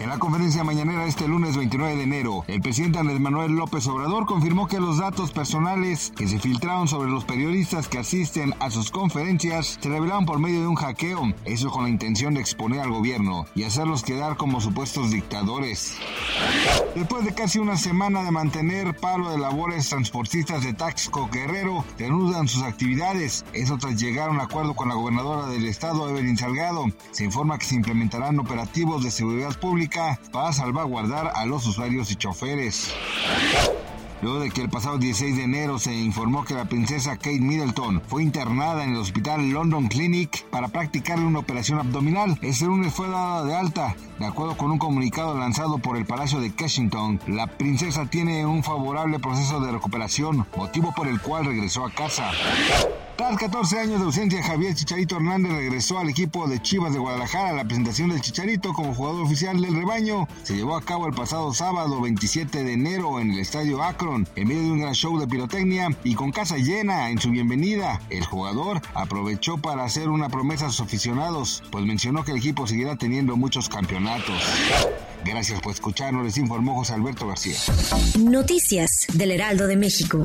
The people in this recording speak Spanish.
En la conferencia mañanera este lunes 29 de enero, el presidente Andrés Manuel López Obrador confirmó que los datos personales que se filtraron sobre los periodistas que asisten a sus conferencias se revelaron por medio de un hackeo, eso con la intención de exponer al gobierno y hacerlos quedar como supuestos dictadores. Después de casi una semana de mantener paro de labores, transportistas de Taxco Guerrero reanudan sus actividades, eso tras llegar a un acuerdo con la gobernadora del estado, Evelyn Salgado. Se informa que se implementarán operativos de seguridad pública para salvaguardar a los usuarios y choferes. Luego de que el pasado 16 de enero se informó que la princesa Kate Middleton fue internada en el hospital London Clinic para practicarle una operación abdominal, ese lunes fue dada de alta. De acuerdo con un comunicado lanzado por el Palacio de Kensington, la princesa tiene un favorable proceso de recuperación, motivo por el cual regresó a casa. Tras 14 años de ausencia, Javier Chicharito Hernández regresó al equipo de Chivas de Guadalajara. La presentación del Chicharito como jugador oficial del rebaño se llevó a cabo el pasado sábado 27 de enero en el Estadio Akron, en medio de un gran show de pirotecnia y con casa llena en su bienvenida. El jugador aprovechó para hacer una promesa a sus aficionados, pues mencionó que el equipo seguirá teniendo muchos campeonatos. Gracias por escucharnos, les informó José Alberto García. Noticias del Heraldo de México.